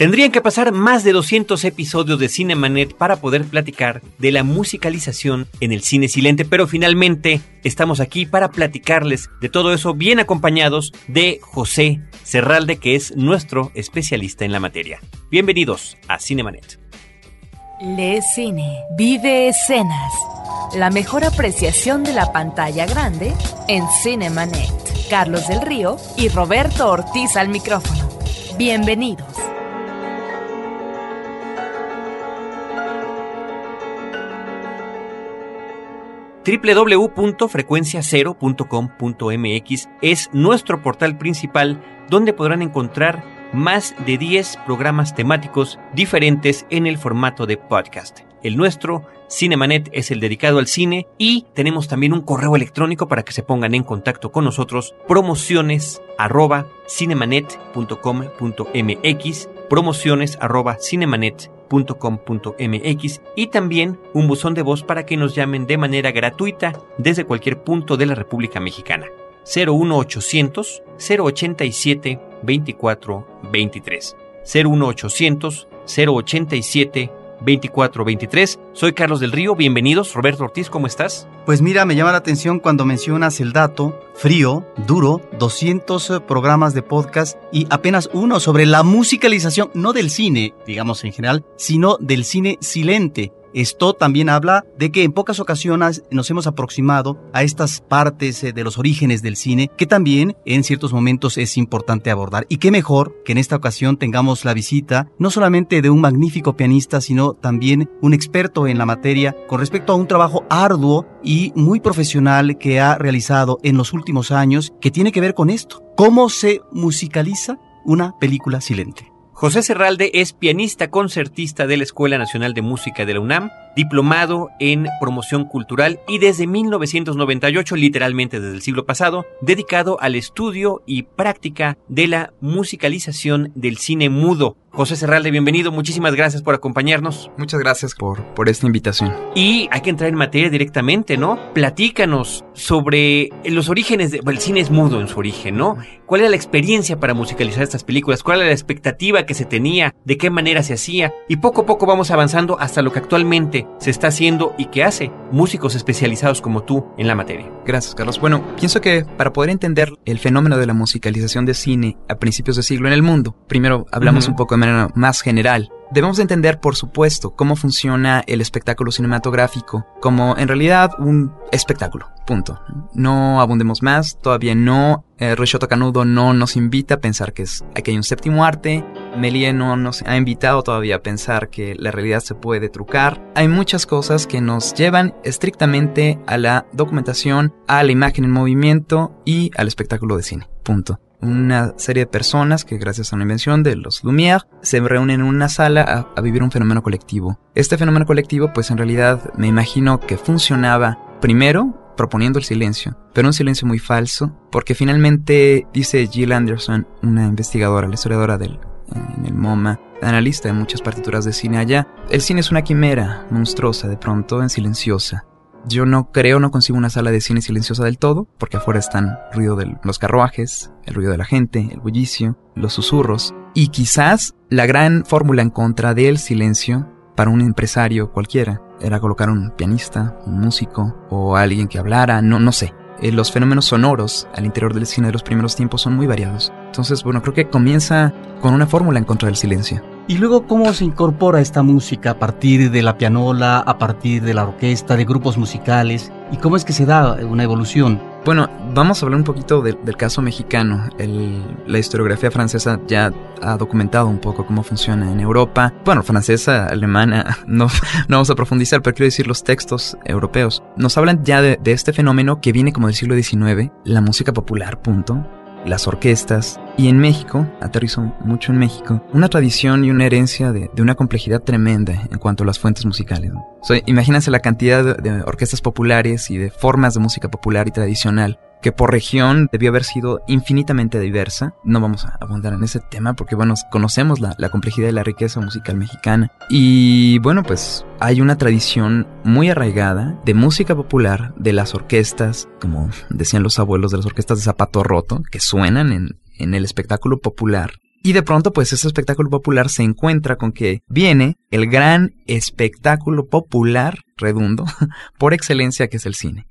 Tendrían que pasar más de 200 episodios de Cinemanet para poder platicar de la musicalización en el cine silente, pero finalmente estamos aquí para platicarles de todo eso bien acompañados de José Serralde, que es nuestro especialista en la materia. Bienvenidos a Cinemanet. Le Cine, vive escenas. La mejor apreciación de la pantalla grande en Cinemanet. Carlos del Río y Roberto Ortiz al micrófono. Bienvenidos. www.frecuenciacero.com.mx es nuestro portal principal donde podrán encontrar más de 10 programas temáticos diferentes en el formato de podcast. El nuestro, Cinemanet, es el dedicado al cine y tenemos también un correo electrónico para que se pongan en contacto con nosotros, promociones arroba cinemanet.com.mx, promociones arroba cinemanet .com.mx y también un buzón de voz para que nos llamen de manera gratuita desde cualquier punto de la República Mexicana. 01800 087 2423. 01800 087 2423. Soy Carlos del Río, bienvenidos. Roberto Ortiz, ¿cómo estás? Pues mira, me llama la atención cuando mencionas el dato frío, duro, 200 eh, programas de podcast y apenas uno sobre la musicalización, no del cine, digamos en general, sino del cine silente. Esto también habla de que en pocas ocasiones nos hemos aproximado a estas partes eh, de los orígenes del cine que también en ciertos momentos es importante abordar. Y qué mejor que en esta ocasión tengamos la visita no solamente de un magnífico pianista, sino también un experto en la materia con respecto a un trabajo arduo y muy profesional que ha realizado en los últimos años que tiene que ver con esto. ¿Cómo se musicaliza una película silente? José Serralde es pianista concertista de la Escuela Nacional de Música de la UNAM, diplomado en promoción cultural y desde 1998, literalmente desde el siglo pasado, dedicado al estudio y práctica de la musicalización del cine mudo. José Serralde, bienvenido, muchísimas gracias por acompañarnos. Muchas gracias por, por esta invitación. Y hay que entrar en materia directamente, ¿no? Platícanos sobre los orígenes del cine es mudo en su origen, ¿no? ¿Cuál era la experiencia para musicalizar estas películas? ¿Cuál era la expectativa que se tenía? ¿De qué manera se hacía? Y poco a poco vamos avanzando hasta lo que actualmente se está haciendo y que hace músicos especializados como tú en la materia. Gracias, Carlos. Bueno, pienso que para poder entender el fenómeno de la musicalización de cine a principios de siglo en el mundo, primero hablamos un poco de manera más general. Debemos entender, por supuesto, cómo funciona el espectáculo cinematográfico como en realidad un espectáculo, punto. No abundemos más, todavía no. Eh, Canudo no nos invita a pensar que, es, que hay un séptimo arte. Melie no nos ha invitado todavía a pensar que la realidad se puede trucar. Hay muchas cosas que nos llevan estrictamente a la documentación, a la imagen en movimiento y al espectáculo de cine, punto una serie de personas que gracias a una invención de los Lumière se reúnen en una sala a, vivir un fenómeno colectivo. Este fenómeno colectivo pues en realidad me imagino que funcionaba primero proponiendo el silencio, pero un silencio muy falso, porque finalmente dice Jill Anderson, una investigadora, la historiadora del en el MoMA, analista de muchas partituras de cine allá, el cine es una quimera monstruosa de pronto en silenciosa. Yo no creo, no consigo una sala de cine silenciosa del todo, porque afuera están ruido de los carruajes, el ruido de la gente, el bullicio, los susurros, y quizás la gran fórmula en contra del silencio para un empresario cualquiera era colocar un pianista, un músico o alguien que hablara, no, no sé. Eh, los fenómenos sonoros al interior del cine de los primeros tiempos son muy variados. Entonces, bueno, creo que comienza con una fórmula en contra del silencio. Y luego, ¿cómo se incorpora esta música a partir de la pianola, a partir de la orquesta, de grupos musicales? ¿Y cómo es que se da una evolución? Bueno, vamos a hablar un poquito del caso mexicano. la historiografía francesa ya ha documentado un poco cómo funciona en Europa. Bueno, francesa, alemana, no, no vamos a profundizar, pero quiero decir los textos europeos. Nos hablan ya de, de este fenómeno que viene como del siglo XIX, la música popular, punto las orquestas, y en México, aterrizó mucho en México, una tradición y una herencia de, una complejidad tremenda en cuanto a las fuentes musicales. imagínense la cantidad de orquestas populares y de formas de música popular y tradicional que por región debió haber sido infinitamente diversa. No vamos a abundar en ese tema porque, bueno, conocemos la, complejidad y la riqueza musical mexicana. Y bueno, pues hay una tradición muy arraigada de música popular, de las orquestas, como decían los abuelos, de las orquestas de zapato roto, que suenan en, en el espectáculo popular Y de pronto, pues ese espectáculo popular se encuentra con que viene el gran espectáculo popular, redundo, por excelencia que es el cine.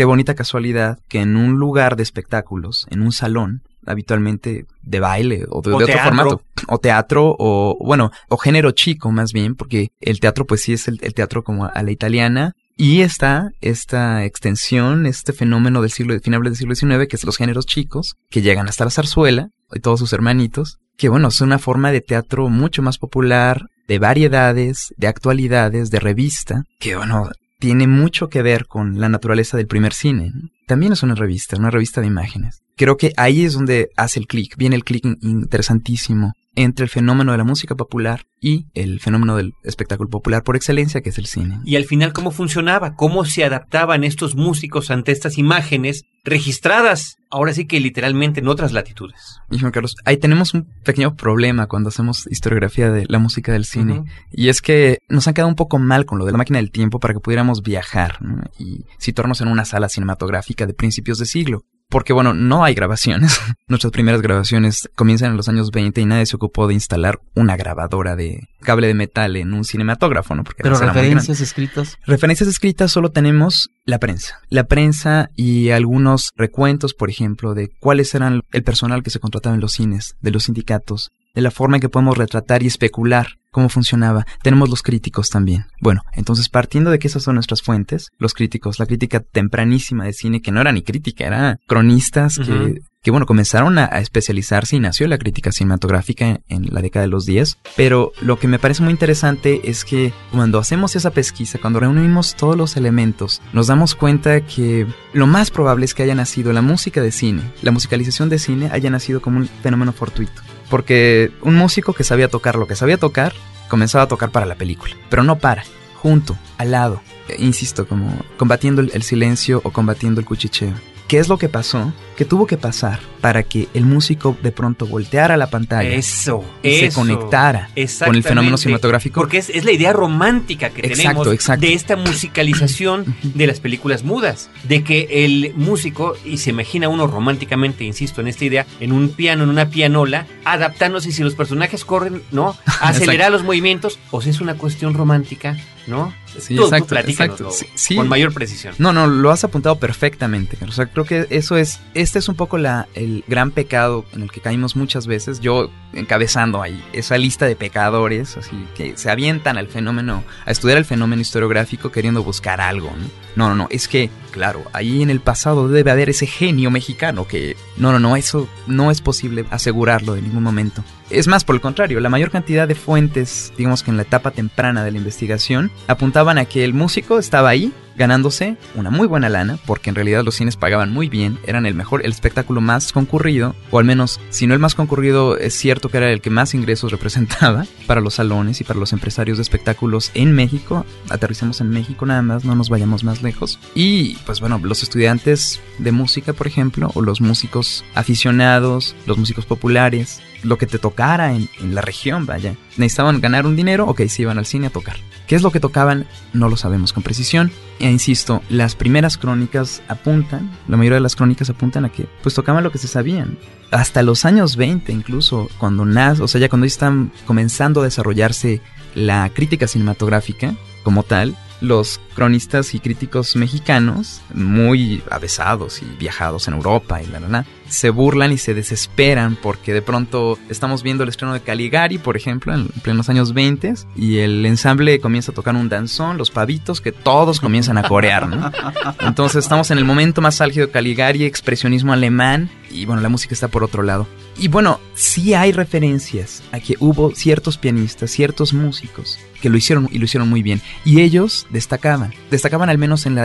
Qué bonita casualidad que en un lugar de espectáculos, en un salón, habitualmente de baile o de, otro formato, o teatro, o bueno, o género chico más bien, porque el teatro pues sí es el, teatro como a la italiana, y está esta extensión, este fenómeno del siglo, finales del siglo XIX, que es los géneros chicos, que llegan hasta la zarzuela, y todos sus hermanitos, que bueno, es una forma de teatro mucho más popular, de variedades, de actualidades, de revista, que bueno, tiene mucho que ver con la naturaleza del primer cine. También es una revista, una revista de imágenes. Creo que ahí es donde hace el clic, viene el clic interesantísimo entre el fenómeno de la música popular y el fenómeno del espectáculo popular por excelencia, que es el cine. Y al final, ¿cómo funcionaba? ¿Cómo se adaptaban estos músicos ante estas imágenes registradas, ahora sí que literalmente en otras latitudes? Y Juan Carlos, ahí tenemos un pequeño problema cuando hacemos historiografía de la música del cine. Y es que nos han quedado un poco mal con lo de la máquina del tiempo para que pudiéramos viajar y situarnos en una sala cinematográfica de principios de siglo porque bueno, no hay grabaciones. Nuestras primeras grabaciones comienzan en los años 20 y nadie se ocupó de instalar una grabadora de cable de metal en un cinematógrafo, ¿no? Porque Pero referencias escritas. Referencias escritas solo tenemos la prensa. La prensa y algunos recuentos, por ejemplo, de cuáles eran el personal que se contrataba en los cines, de los sindicatos, de la forma en que podemos retratar y especular cómo funcionaba. Tenemos los críticos también. Bueno, entonces partiendo de que esas son nuestras fuentes, los críticos, la crítica tempranísima de cine, que no era ni crítica, era cronistas que, que, bueno, comenzaron a, especializarse y nació la crítica cinematográfica en, la década de los 10. Pero lo que me parece muy interesante es que cuando hacemos esa pesquisa, cuando reunimos todos los elementos, nos damos cuenta que lo más probable es que haya nacido la música de cine, la musicalización de cine haya nacido como un fenómeno fortuito. Porque un músico que sabía tocar lo que sabía tocar, comenzaba a tocar para la película. Pero no para, junto, al lado, insisto, como combatiendo el, silencio o combatiendo el cuchicheo. ¿Qué es lo que pasó? Que tuvo que pasar para que el músico de pronto volteara la pantalla eso, y se conectara con el fenómeno cinematográfico. Porque es, la idea romántica que tenemos de esta musicalización de las películas mudas. De que el músico, y se imagina uno románticamente, insisto, en esta idea, en un piano, en una pianola, adaptándose si los personajes corren, ¿no? Acelerar los movimientos, o si es una cuestión romántica, ¿no? Sí, exacto, exacto. con mayor precisión. No, no, lo has apuntado perfectamente. O sea, creo que eso es, este es un poco la, el gran pecado en el que caímos muchas veces. Yo encabezando ahí esa lista de pecadores, así que se avientan al fenómeno, a estudiar el fenómeno historiográfico queriendo buscar algo. ¿no? no, no, no, es que, claro, ahí en el pasado debe haber ese genio mexicano que, no, no, no, eso no es posible asegurarlo en ningún momento. Es más, por el contrario, la mayor cantidad de fuentes, digamos que en la etapa temprana de la investigación, apuntaban a que el músico estaba ahí ganándose una muy buena lana, porque en realidad los cines pagaban muy bien, eran el mejor, el espectáculo más concurrido, o al menos, si no el más concurrido, es cierto que era el que más ingresos representaba para los salones y para los empresarios de espectáculos en México. Aterricemos en México nada más, no nos vayamos más lejos. Y pues bueno, los estudiantes de música, por ejemplo, o los músicos aficionados, los músicos populares, lo que te tocara en, la región, vaya. Necesitaban ganar un dinero, ok, se iban al cine a tocar. ¿Qué es lo que tocaban? No lo sabemos con precisión. E insisto, las primeras crónicas apuntan, la mayoría de las crónicas apuntan a que pues tocaban lo que se sabían. Hasta los años 20 incluso, cuando nace, o sea, ya cuando están comenzando a desarrollarse la crítica cinematográfica como tal, los cronistas y críticos mexicanos, muy avesados y viajados en Europa y la, la, la, se burlan y se desesperan porque de pronto estamos viendo el estreno de Caligari, por ejemplo, en plenos años 20 y el ensamble comienza a tocar un danzón, los pavitos, que todos comienzan a corear, ¿no? Entonces estamos en el momento más álgido de Caligari, expresionismo alemán, y bueno, la música está por otro lado. Y bueno, sí hay referencias a que hubo ciertos pianistas, ciertos músicos que lo hicieron y lo hicieron muy bien. Y ellos destacaban, destacaban al menos en,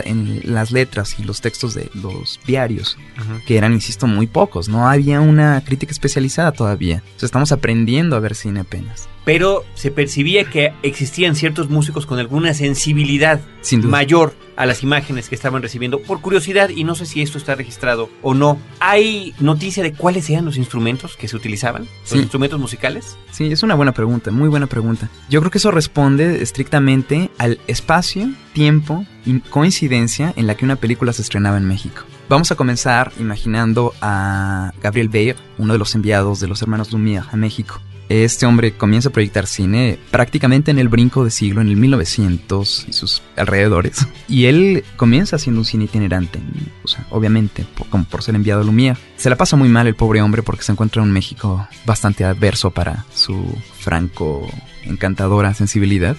las letras y los textos de los diarios, que eran, insisto, muy pocos, no había una crítica especializada todavía. O sea, estamos aprendiendo a ver cine apenas. Pero se percibía que existían ciertos músicos con alguna sensibilidad mayor a las imágenes que estaban recibiendo por curiosidad y no sé si esto está registrado o no. ¿Hay noticia de cuáles eran los instrumentos que se utilizaban? ¿Los instrumentos musicales? Sí, es una buena pregunta, muy buena pregunta. Yo creo que eso responde estrictamente al espacio, tiempo y coincidencia en la que una película se estrenaba en México. Vamos a comenzar imaginando a Gabriel Bayer, uno de los enviados de los hermanos Lumière a México. Este hombre comienza a proyectar cine prácticamente en el brinco de siglo, en el 1900 y sus alrededores. Y él comienza haciendo un cine itinerante, o sea, obviamente, como por ser enviado a Lumière. Se la pasa muy mal el pobre hombre porque se encuentra en un México bastante adverso para su franco encantadora sensibilidad.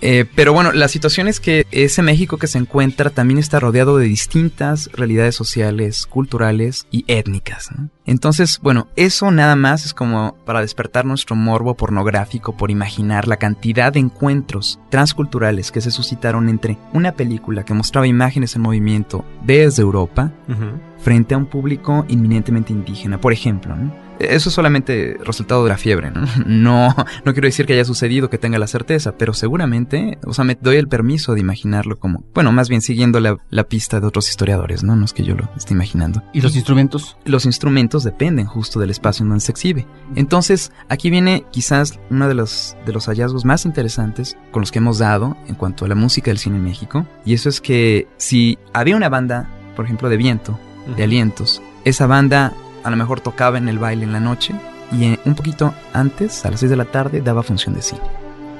Eh, pero bueno, la situación es que ese México que se encuentra también está rodeado de distintas realidades sociales, culturales y étnicas. Entonces, bueno, eso nada más es como para despertar nuestro morbo pornográfico por imaginar la cantidad de encuentros transculturales que se suscitaron entre una película que mostraba imágenes en movimiento desde Europa frente a un público inminentemente indígena, por ejemplo. ¿no? Eso es solamente resultado de la fiebre, ¿no? No, no quiero decir que haya sucedido, que tenga la certeza, pero seguramente, o sea, me doy el permiso de imaginarlo como, bueno, más bien siguiendo la, la pista de otros historiadores, ¿no? No es que yo lo esté imaginando. ¿Y los instrumentos? Los instrumentos dependen justo del espacio en donde se exhibe. Entonces, aquí viene quizás uno de los, de los hallazgos más interesantes con los que hemos dado en cuanto a la música del cine en México, y eso es que si había una banda, por ejemplo, de viento, de alientos, esa banda a lo mejor tocaba en el baile en la noche y eh, un poquito antes, a las 6 de la tarde, daba función de cine.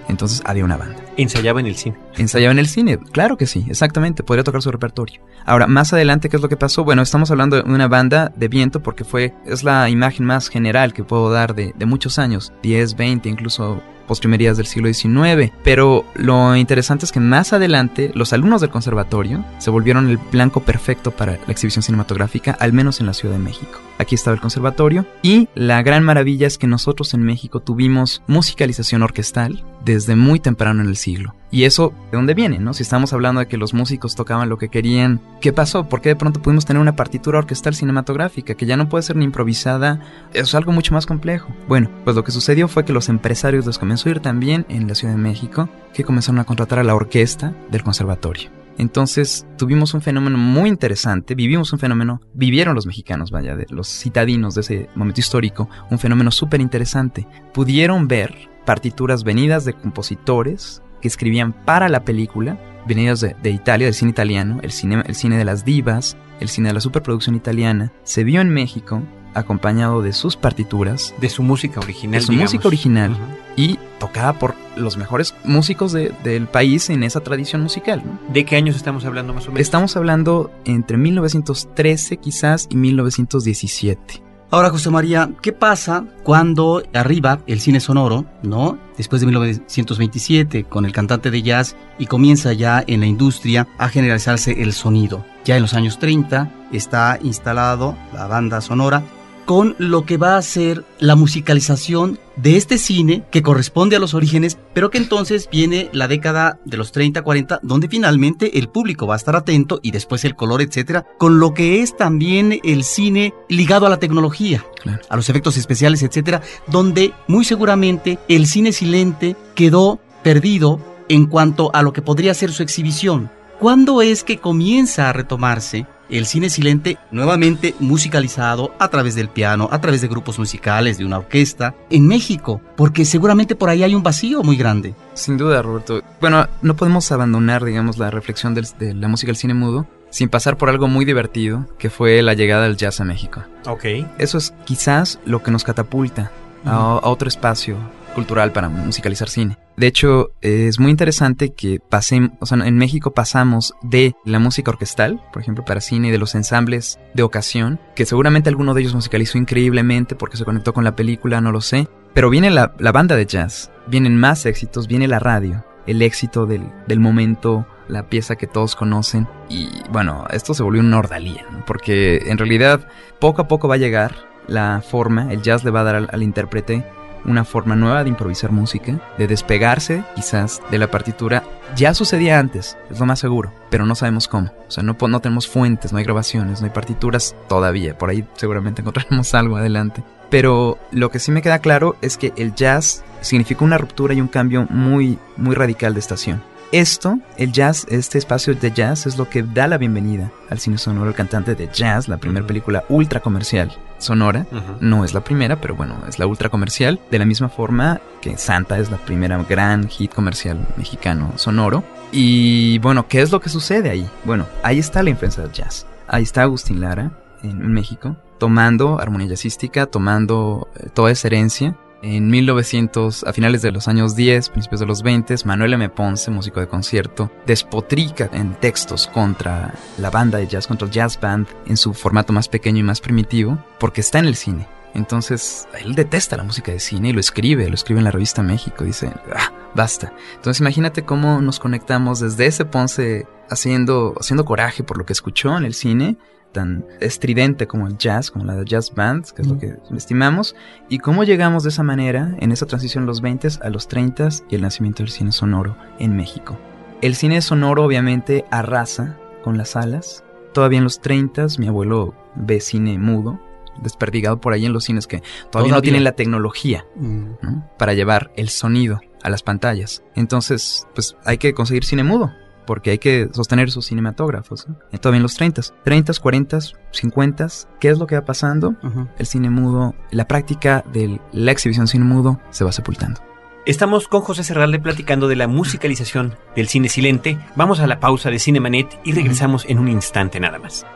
Entonces había una banda. Ensayaba en el cine. Ensayaba en el cine, claro que sí, exactamente, podría tocar su repertorio. Ahora, más adelante, ¿qué es lo que pasó? Bueno, estamos hablando de una banda de viento porque fue, es la imagen más general que puedo dar de, de muchos años, 10, 20, incluso postrimerías del siglo XIX. Pero lo interesante es que más adelante los alumnos del conservatorio se volvieron el blanco perfecto para la exhibición cinematográfica, al menos en la Ciudad de México. Aquí estaba el conservatorio y la gran maravilla es que nosotros en México tuvimos musicalización orquestal desde muy temprano en el siglo. Y eso, ¿de dónde viene? ¿no? Si estamos hablando de que los músicos tocaban lo que querían, ¿qué pasó? ¿Por qué de pronto pudimos tener una partitura orquestal cinematográfica que ya no puede ser ni improvisada? Es algo mucho más complejo. Bueno, pues lo que sucedió fue que los empresarios les comenzó a ir también en la Ciudad de México, que comenzaron a contratar a la orquesta del conservatorio. Entonces tuvimos un fenómeno muy interesante, vivimos un fenómeno, vivieron los mexicanos, vaya, de los citadinos de ese momento histórico, un fenómeno súper interesante. Pudieron ver partituras venidas de compositores que escribían para la película, venidas de, de, Italia, del cine italiano, el cine, el cine de las divas, el cine de la superproducción italiana, se vio en México acompañado de sus partituras. De su música original. De su digamos. música original. Uh -huh. Y tocada por los mejores músicos de, del país en esa tradición musical. ¿no? ¿De qué años estamos hablando más o menos? Estamos hablando entre 1913 quizás y 1917. Ahora, José María, ¿qué pasa cuando arriba el cine sonoro, ¿no? Después de 1927, con el cantante de jazz, y comienza ya en la industria a generalizarse el sonido. Ya en los años 30 está instalado la banda sonora con lo que va a ser la musicalización de este cine que corresponde a los orígenes, pero que entonces viene la década de los 30, 40, donde finalmente el público va a estar atento y después el color, etcétera, con lo que es también el cine ligado a la tecnología, claro. a los efectos especiales, etcétera, donde muy seguramente el cine silente quedó perdido en cuanto a lo que podría ser su exhibición. ¿Cuándo es que comienza a retomarse el cine silente nuevamente musicalizado a través del piano, a través de grupos musicales, de una orquesta, en México, porque seguramente por ahí hay un vacío muy grande. Sin duda, Roberto. Bueno, no podemos abandonar, digamos, la reflexión del, de la música del cine mudo sin pasar por algo muy divertido, que fue la llegada del jazz a México. Ok. Eso es quizás lo que nos catapulta uh -huh. a, a otro espacio cultural para musicalizar cine. De hecho, es muy interesante que pasemos, o sea, en México pasamos de la música orquestal, por ejemplo, para cine, de los ensambles de ocasión, que seguramente alguno de ellos musicalizó increíblemente porque se conectó con la película, no lo sé, pero viene la, banda de jazz, vienen más éxitos, viene la radio, el éxito del, del momento, la pieza que todos conocen, y bueno, esto se volvió una ordalía, ¿no? porque en realidad poco a poco va a llegar la forma, el jazz le va a dar al intérprete una forma nueva de improvisar música, de despegarse quizás de la partitura. Ya sucedía antes, es lo más seguro, pero no sabemos cómo. O sea, no, no tenemos fuentes, no hay grabaciones, no hay partituras todavía. Por ahí seguramente encontraremos algo adelante. Pero lo que sí me queda claro es que el jazz significó una ruptura y un cambio muy, muy radical de estación. Esto, el jazz, este espacio de jazz es lo que da la bienvenida al cine sonoro, el cantante de jazz, la primera película ultra comercial sonora. Uh -huh. No es la primera, pero bueno, es la ultra comercial. De la misma forma que Santa es la primera gran hit comercial mexicano sonoro. Y bueno, ¿qué es lo que sucede ahí? Bueno, ahí está la influencia del jazz. ahí está Agustín Lara, en, México, tomando armonía jazzística, tomando eh, toda esa herencia. En 1900, a finales de los años 10, principios de los 20, Manuel M. Ponce, músico de concierto, despotrica en textos contra la banda de jazz, contra el jazz band, en su formato más pequeño y más primitivo, porque está en el cine. Entonces, él detesta la música de cine y lo escribe, lo escribe en la revista México, dice, ah, basta. Entonces, imagínate cómo nos conectamos desde ese Ponce haciendo, haciendo coraje por lo que escuchó en el cine, tan estridente como el jazz, como la jazz band, que es lo que estimamos, y cómo llegamos de esa manera, en esa transición de los 20 a los 30 y el nacimiento del cine sonoro en México. El cine sonoro obviamente arrasa con las salas. Todavía en los 30 mi abuelo ve cine mudo, desperdigado por ahí en los cines que todavía, no tienen la tecnología mm. para llevar el sonido a las pantallas. Entonces, pues hay que conseguir cine mudo, porque hay que sostener sus cinematógrafos. Todavía en los 30, 30, 40, 50, ¿qué es lo que va pasando? El cine mudo, la práctica de la exhibición cine mudo se va sepultando. Estamos con José Serralde platicando de la musicalización del cine silente. Vamos a la pausa de Cinemanet y regresamos en un instante nada más.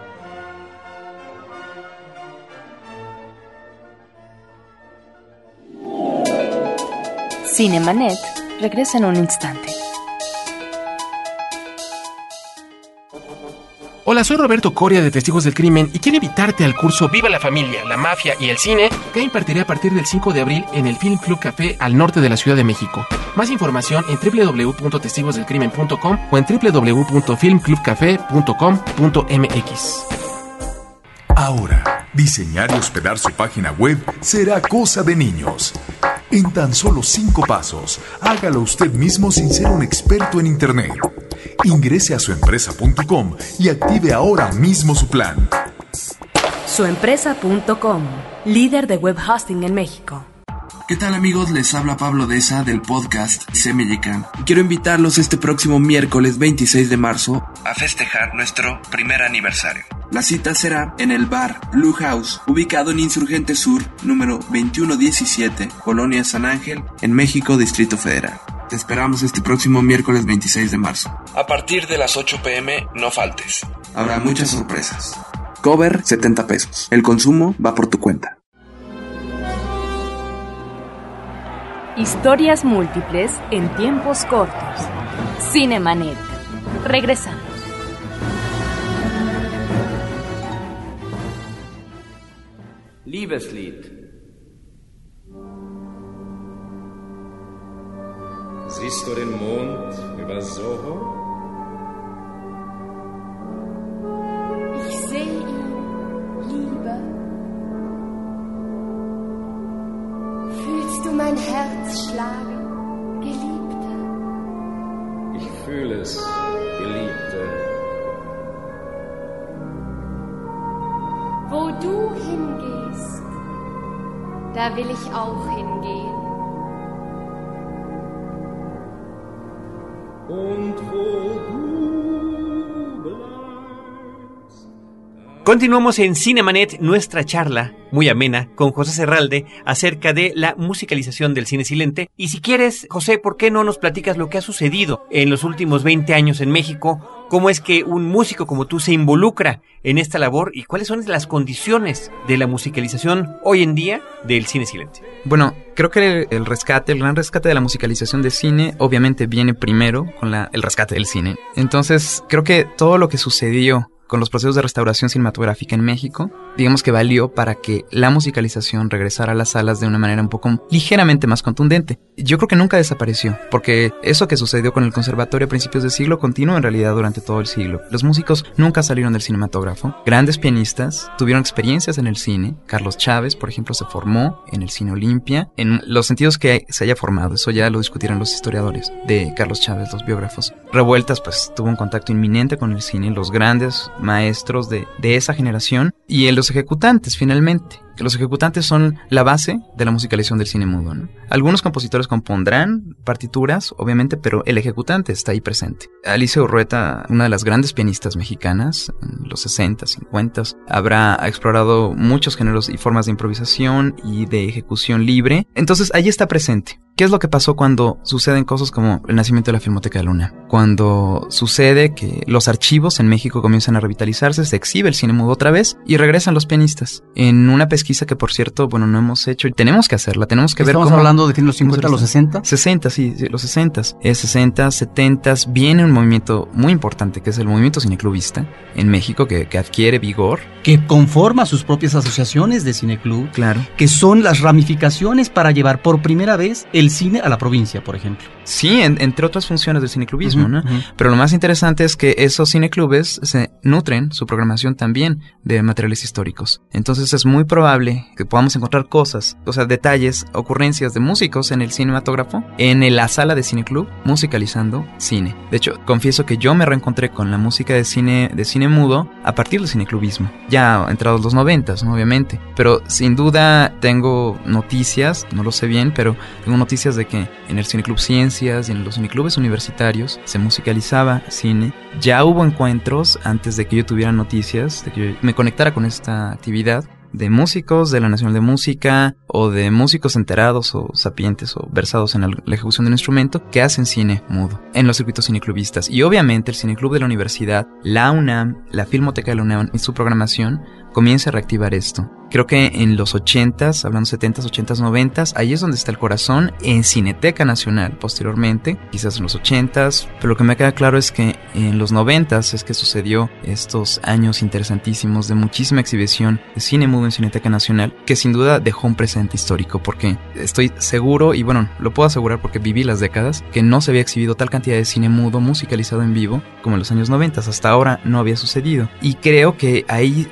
Cinemanet regresa en un instante. Hola, soy Roberto Coria de Testigos del Crimen y quiero invitarte al curso Viva la Familia, la Mafia y el Cine que impartiré a partir del 5 de abril en el Film Club Café al norte de la Ciudad de México. Más información en www.testigosdelcrimen.com o en www.filmclubcafé.com.mx. Ahora, diseñar y hospedar su página web será cosa de niños. En tan solo cinco pasos, hágalo usted mismo sin ser un experto en Internet. Ingrese a suempresa.com y active ahora mismo su plan. Suempresa.com, líder de web hosting en México. ¿Qué tal amigos? Les habla Pablo Deza del podcast Semeyecan. Quiero invitarlos este próximo miércoles 26 de marzo a festejar nuestro primer aniversario. La cita será en el bar Blue House, ubicado en Insurgente Sur, número 2117, Colonia San Ángel, en México, Distrito Federal. Te esperamos este próximo miércoles 26 de marzo. A partir de las 8 pm, no faltes. Habrá muchas sorpresas. Cover 70 pesos. El consumo va por tu cuenta. Historias múltiples en tiempos cortos. Cinemanet. Regresamos. Liebeslied. Siehst du den Mond über Soho? Da will ich auch hingehen. Und wo du bleibst. Continuamos en Cinemanet nuestra charla muy amena con José Serralde acerca de la musicalización del cine silente. Y si quieres, José, ¿por qué no nos platicas lo que ha sucedido en los últimos 20 años en México? ¿Cómo es que un músico como tú se involucra en esta labor y cuáles son las condiciones de la musicalización hoy en día del cine silente? Bueno, creo que el, rescate, el gran rescate de la musicalización de cine, obviamente viene primero con la, el rescate del cine. Entonces, creo que todo lo que sucedió con los procesos de restauración cinematográfica en México, digamos que valió para que la musicalización regresara a las salas de una manera un poco ligeramente más contundente. Yo creo que nunca desapareció, porque eso que sucedió con el conservatorio a principios del siglo continuó en realidad durante todo el siglo. Los músicos nunca salieron del cinematógrafo. Grandes pianistas tuvieron experiencias en el cine. Carlos Chávez, por ejemplo, se formó en el cine Olimpia, en los sentidos que se haya formado. Eso ya lo discutirán los historiadores de Carlos Chávez, los biógrafos. Revueltas, pues tuvo un contacto inminente con el cine. Los grandes maestros de, de esa generación y en los ejecutantes finalmente. Los ejecutantes son la base de la musicalización del cine mudo. Algunos compositores compondrán partituras, obviamente, pero el ejecutante está ahí presente. Alicia Urrueta, una de las grandes pianistas mexicanas, en los 60, 50, habrá explorado muchos géneros y formas de improvisación y de ejecución libre. Entonces, ahí está presente. ¿Qué es lo que pasó cuando suceden cosas como el nacimiento de la Filmoteca de Luna? Cuando sucede que los archivos en México comienzan a revitalizarse, se exhibe el cine mudo otra vez y regresan los pianistas. En una pesquisa que, por cierto, bueno, no hemos hecho y tenemos que hacerla, tenemos que ver Estamos cómo... hablando de los 50 a los 60. 60, sí, sí, los 60. Es 60, 70, viene un movimiento muy importante que es el movimiento cineclubista en México que, que adquiere vigor. Que conforma sus propias asociaciones de cineclub. Claro. Que son las ramificaciones para llevar por primera vez el cine a la provincia, por ejemplo. Sí, en, entre otras funciones del cineclubismo, uh -huh, ¿no? Uh -huh. Pero lo más interesante es que esos cineclubes se nutren su programación también de materiales históricos. Entonces es muy probable que podamos encontrar cosas, o sea, detalles, ocurrencias de músicos en el cinematógrafo, en la sala de cineclub, musicalizando cine. De hecho, confieso que yo me reencontré con la música de cine, de cine mudo a partir del cineclubismo. Ya entrados los noventas, ¿no? obviamente. Pero sin duda tengo noticias, no lo sé bien, pero tengo noticias de que en el Cineclub Ciencias y en los cineclubes universitarios se musicalizaba cine. Ya hubo encuentros antes de que yo tuviera noticias, de que yo me conectara con esta actividad de músicos de la Nacional de Música o de músicos enterados o sapientes o versados en la ejecución del instrumento que hacen cine mudo en los circuitos cineclubistas. Y obviamente el Cineclub de la Universidad, la UNAM, la Filmoteca de la UNAM y su programación comienza a reactivar esto. Creo que en los 80s, hablando 70s, 80s, 90s, ahí es donde está el corazón, en Cineteca Nacional posteriormente, quizás en los 80s, pero lo que me queda claro es que en los 90s es que sucedió estos años interesantísimos de muchísima exhibición de cine mudo en Cineteca Nacional, que sin duda dejó un presente histórico, porque estoy seguro, y bueno, lo puedo asegurar porque viví las décadas, que no se había exhibido tal cantidad de cine mudo musicalizado en vivo como en los años 90, hasta ahora no había sucedido. Y creo que ahí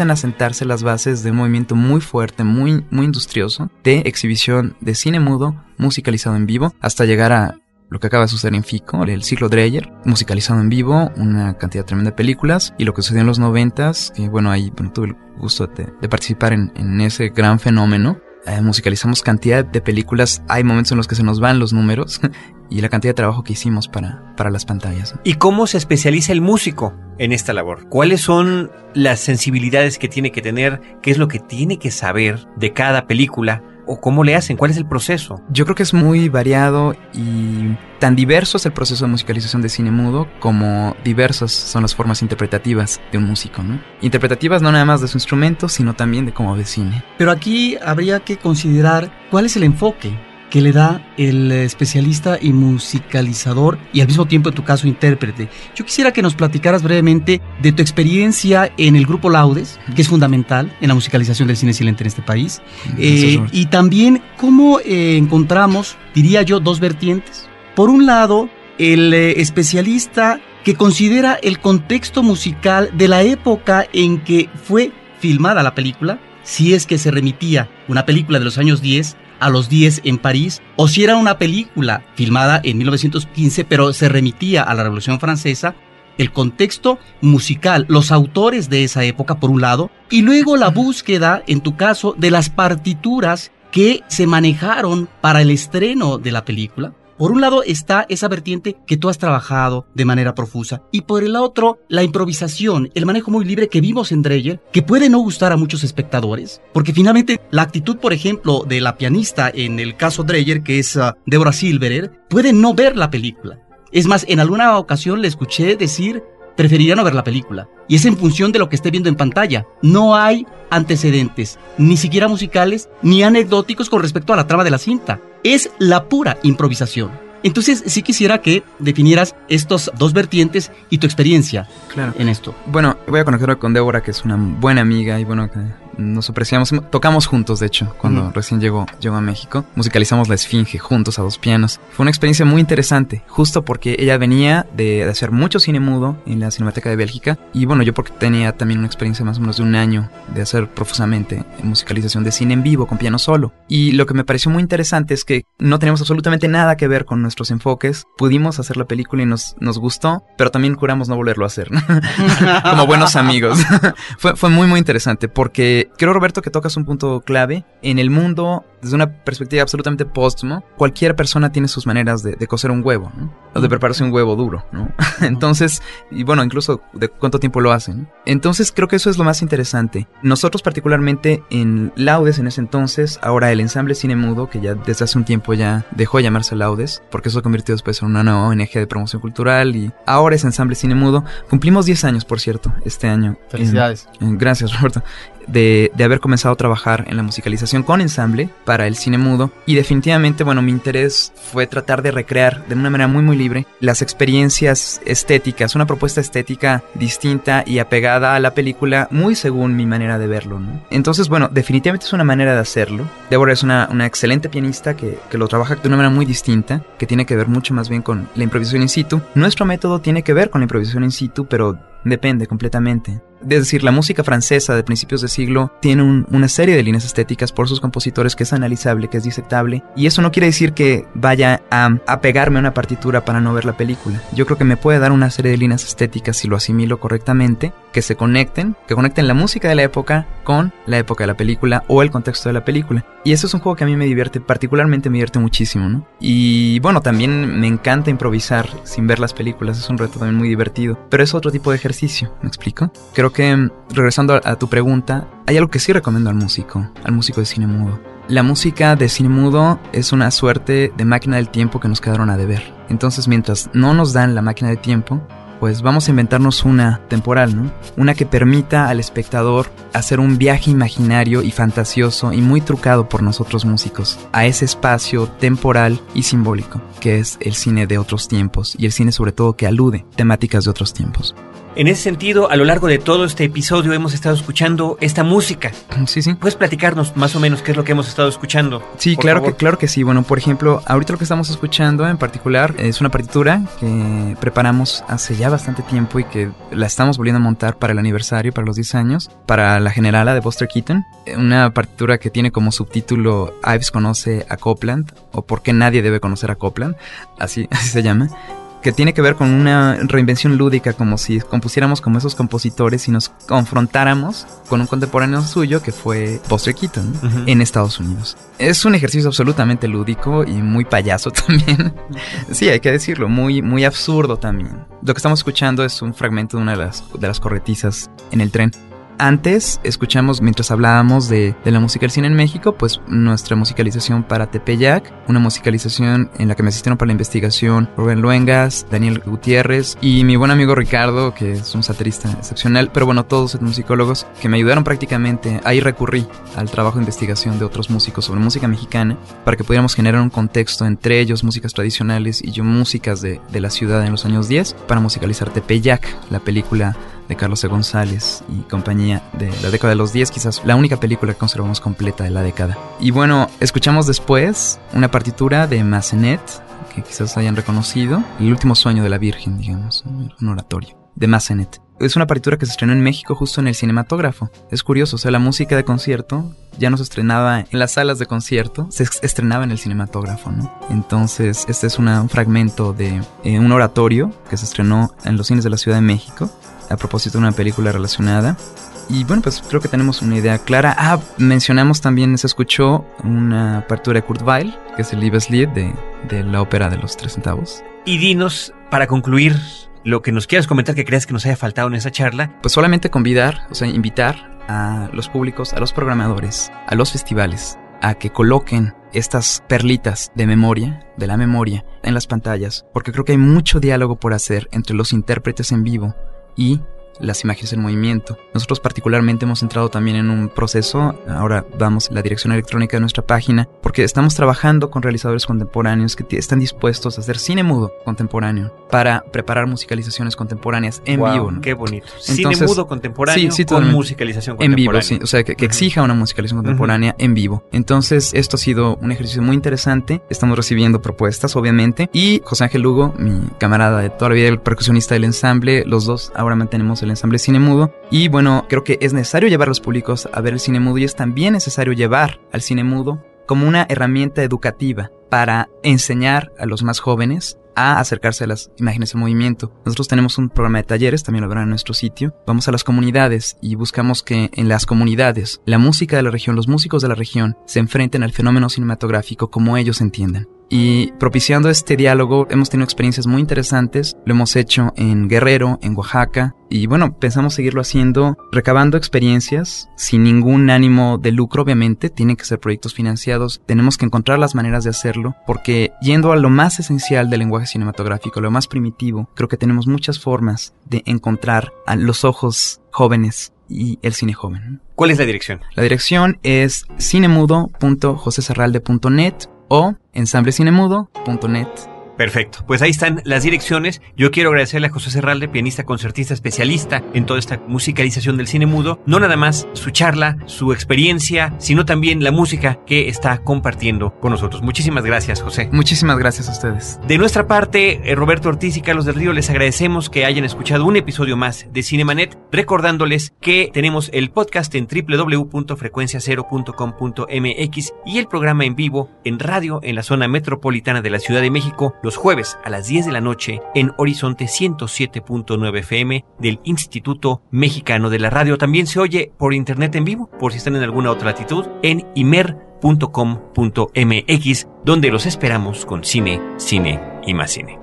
comienzan a sentarse las bases de un movimiento muy fuerte, muy, muy industrioso de exhibición de cine mudo musicalizado en vivo hasta llegar a lo que acaba de suceder en FICO, el ciclo Dreyer, musicalizado en vivo, una cantidad tremenda de películas, y lo que sucedió en los noventas, que bueno, ahí bueno, tuve el gusto de, participar en, en, ese gran fenómeno. Eh, musicalizamos cantidad de películas, hay momentos en los que se nos van los números, y la cantidad de trabajo que hicimos para, para las pantallas. ¿Y cómo se especializa el músico en esta labor? ¿Cuáles son las sensibilidades que tiene que tener? ¿Qué es lo que tiene que saber de cada película? ¿O cómo le hacen? ¿Cuál es el proceso? Yo creo que es muy variado y tan diverso es el proceso de musicalización de cine mudo como diversas son las formas interpretativas de un músico, ¿no? Interpretativas no nada más de su instrumento, sino también de cómo ve cine. Pero aquí habría que considerar cuál es el enfoque que le da el especialista y musicalizador y al mismo tiempo en tu caso intérprete. Yo quisiera que nos platicaras brevemente de tu experiencia en el grupo Laudes, que es fundamental en la musicalización del cine silente en este país, eh, y también cómo eh, encontramos, diría yo, dos vertientes. Por un lado, el eh, especialista que considera el contexto musical de la época en que fue filmada la película, si es que se remitía una película de los años 10 a los 10 en París, o si era una película filmada en 1915, pero se remitía a la Revolución Francesa, el contexto musical, los autores de esa época, por un lado, y luego la búsqueda, en tu caso, de las partituras que se manejaron para el estreno de la película. Por un lado está esa vertiente que tú has trabajado de manera profusa y por el otro la improvisación, el manejo muy libre que vimos en Dreyer, que puede no gustar a muchos espectadores, porque finalmente la actitud, por ejemplo, de la pianista en el caso Dreyer, que es uh, Deborah Silverer, puede no ver la película. Es más, en alguna ocasión le escuché decir preferiría no ver la película. Y es en función de lo que esté viendo en pantalla. No hay antecedentes, ni siquiera musicales, ni anecdóticos con respecto a la trama de la cinta. Es la pura improvisación. Entonces, sí quisiera que definieras estos dos vertientes y tu experiencia claro. en esto. Bueno, voy a conectarme con Débora, que es una buena amiga y bueno, que nos apreciamos, tocamos juntos de hecho cuando uh -huh. recién llegó, llegó a México, musicalizamos La Esfinge juntos a dos pianos. Fue una experiencia muy interesante, justo porque ella venía de, de, hacer mucho cine mudo en la Cinemateca de Bélgica y bueno, yo porque tenía también una experiencia más o menos de un año de hacer profusamente musicalización de cine en vivo con piano solo. Y lo que me pareció muy interesante es que no teníamos absolutamente nada que ver con nuestros enfoques, pudimos hacer la película y nos, nos gustó, pero también curamos no volverlo a hacer, como buenos amigos. fue, fue muy muy interesante porque creo, Roberto, que tocas un punto clave. En el mundo desde una perspectiva absolutamente póstumo, cualquier persona tiene sus maneras de, cocer un huevo, ¿no? O de prepararse un huevo duro, ¿no? Entonces, y bueno, incluso de cuánto tiempo lo hacen. Entonces, creo que eso es lo más interesante. Nosotros particularmente en Laudes en ese entonces, ahora el ensamble Cine Mudo, que ya desde hace un tiempo ya dejó de llamarse Laudes, porque eso se convirtió después en una nueva ONG de promoción cultural y ahora es ensamble Cine Mudo. Cumplimos 10 años, por cierto, este año. Felicidades. gracias, Roberto de, haber comenzado a trabajar en la musicalización con ensamble para el cine mudo y definitivamente, bueno, mi interés fue tratar de recrear de una manera muy muy libre las experiencias estéticas, una propuesta estética distinta y apegada a la película muy según mi manera de verlo, Entonces, bueno, definitivamente es una manera de hacerlo. Deborah es una, una excelente pianista que, que lo trabaja de una manera muy distinta, que tiene que ver mucho más bien con la improvisación in situ. Nuestro método tiene que ver con la improvisación in situ, pero depende completamente. Es decir, la música francesa de principios de siglo tiene una serie de líneas estéticas por sus compositores que es analizable, que es disectable, y eso no quiere decir que vaya a, a pegarme a una partitura para no ver la película. Yo creo que me puede dar una serie de líneas estéticas si lo asimilo correctamente, que se conecten, que conecten la música de la época con la época de la película o el contexto de la película. Y eso es un juego que a mí me divierte, particularmente me divierte muchísimo. Y bueno, también me encanta improvisar sin ver las películas, es un reto también muy divertido, pero es otro tipo de ejercicio, ¿me explico? Creo que, regresando a, tu pregunta, hay algo que sí recomiendo al músico, al músico de cine mudo. La música de cine mudo es una suerte de máquina del tiempo que nos quedaron a deber. Entonces, mientras no nos dan la máquina de tiempo, pues vamos a inventarnos una temporal, ¿no? Una que permita al espectador hacer un viaje imaginario y fantasioso y muy trucado por nosotros músicos a ese espacio temporal y simbólico que es el cine de otros tiempos y el cine sobre todo que alude temáticas de otros tiempos. En ese sentido, a lo largo de todo este episodio hemos estado escuchando esta música. Sí, sí. ¿Puedes platicarnos más o menos qué es lo que hemos estado escuchando? Sí, claro que, claro que sí. Bueno, por ejemplo, ahorita lo que estamos escuchando en particular es una partitura que preparamos hace ya bastante tiempo y que la estamos volviendo a montar para el aniversario, para los 10 años, para la generala de Buster Keaton. Una partitura que tiene como subtítulo Ives conoce a Copland o por qué nadie debe conocer a Copland, así, así se llama que tiene que ver con una reinvención lúdica, como si compusiéramos como esos compositores y nos confrontáramos con un contemporáneo suyo que fue Buster Keaton en Estados Unidos. Es un ejercicio absolutamente lúdico y muy payaso también. sí, hay que decirlo, muy, muy absurdo también. Lo que estamos escuchando es un fragmento de una de las, de las corretizas en el tren antes escuchamos, mientras hablábamos de, la música del cine en México, pues nuestra musicalización para Tepeyac, una musicalización en la que me asistieron para la investigación Rubén Luengas, Daniel Gutiérrez y mi buen amigo Ricardo, que es un satirista excepcional, pero bueno, todos los musicólogos que me ayudaron prácticamente. Ahí recurrí al trabajo de investigación de otros músicos sobre música mexicana para que pudiéramos generar un contexto entre ellos, músicas tradicionales y yo músicas de, de la ciudad en los años 10 para musicalizar Tepeyac, la película de Carlos E. González y compañía de la década de los 10, quizás la única película que conservamos completa de la década. Y bueno, escuchamos después una partitura de Massenet, que quizás hayan reconocido, El último sueño de la Virgen, digamos, un oratorio, de Massenet. Es una partitura que se estrenó en México justo en el cinematógrafo. Es curioso, o sea, la música de concierto ya no se estrenaba en las salas de concierto, se estrenaba en el cinematógrafo, ¿no? Entonces, este es un fragmento de eh, un oratorio que se estrenó en los cines de la Ciudad de México a propósito de una película relacionada. Y bueno, pues creo que tenemos una idea clara. Ah, mencionamos también, se escuchó una partitura de Kurt Weill, que es el Liebeslied de, de la ópera de los tres centavos. Y dinos, para concluir, lo que nos quieras comentar que creas que nos haya faltado en esa charla. Pues solamente convidar, o sea, invitar a los públicos, a los programadores, a los festivales, a que coloquen estas perlitas de memoria, de la memoria, en las pantallas, porque creo que hay mucho diálogo por hacer entre los intérpretes en vivo y las imágenes en movimiento. Nosotros particularmente hemos entrado también en un proceso, ahora vamos la dirección electrónica de nuestra página, porque estamos trabajando con realizadores contemporáneos que están dispuestos a hacer cine mudo contemporáneo para preparar musicalizaciones contemporáneas en vivo. Qué bonito. cine mudo contemporáneo con musicalización contemporánea. En vivo, sí. O sea, que, exija una musicalización contemporánea en vivo. Entonces, esto ha sido un ejercicio muy interesante. Estamos recibiendo propuestas, obviamente. Y José Ángel Lugo, mi camarada de toda la vida, el percusionista del ensamble, los dos ahora mantenemos el ensamble cine mudo. Y bueno, creo que es necesario llevar a los públicos a ver el cine mudo y es también necesario llevar al cine mudo como una herramienta educativa para enseñar a los más jóvenes a acercarse a las imágenes en movimiento. Nosotros tenemos un programa de talleres, también lo verán en nuestro sitio. Vamos a las comunidades y buscamos que en las comunidades la música de la región, los músicos de la región se enfrenten al fenómeno cinematográfico como ellos entienden. Y propiciando este diálogo hemos tenido experiencias muy interesantes. Lo hemos hecho en Guerrero, en Oaxaca. Y bueno, pensamos seguirlo haciendo, recabando experiencias sin ningún ánimo de lucro, obviamente. Tienen que ser proyectos financiados. Tenemos que encontrar las maneras de hacerlo. Porque yendo a lo más esencial del lenguaje cinematográfico, lo más primitivo, creo que tenemos muchas formas de encontrar a los ojos jóvenes y el cine joven. ¿Cuál es la dirección? La dirección es cinemudo.josecerralde.net o ensamblecinemudo.net. Perfecto. Pues ahí están las direcciones. Yo quiero agradecerle a José Serralde, pianista, concertista, especialista en toda esta musicalización del cine mudo. No nada más su charla, su experiencia, sino también la música que está compartiendo con nosotros. Muchísimas gracias, José. Muchísimas gracias a ustedes. De nuestra parte, eh, Roberto Ortiz y Carlos del Río, les agradecemos que hayan escuchado un episodio más de Cinemanet, recordándoles que tenemos el podcast en www.frecuenciacero.com.mx y el programa en vivo en radio en la zona metropolitana de la Ciudad de México los jueves a las 10 de la noche en Horizonte 107.9 FM del Instituto Mexicano de la Radio. También se oye por internet en vivo, por si están en alguna otra latitud, en imer.com.mx, donde los esperamos con cine, cine y más cine.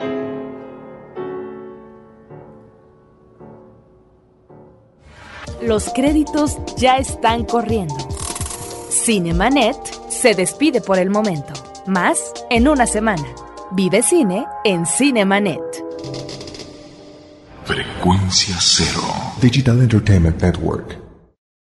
Los créditos ya están corriendo. Cinemanet se despide por el momento. Más en una semana. Vive cine en Cinemanet. Frecuencia cero. Digital Entertainment Network.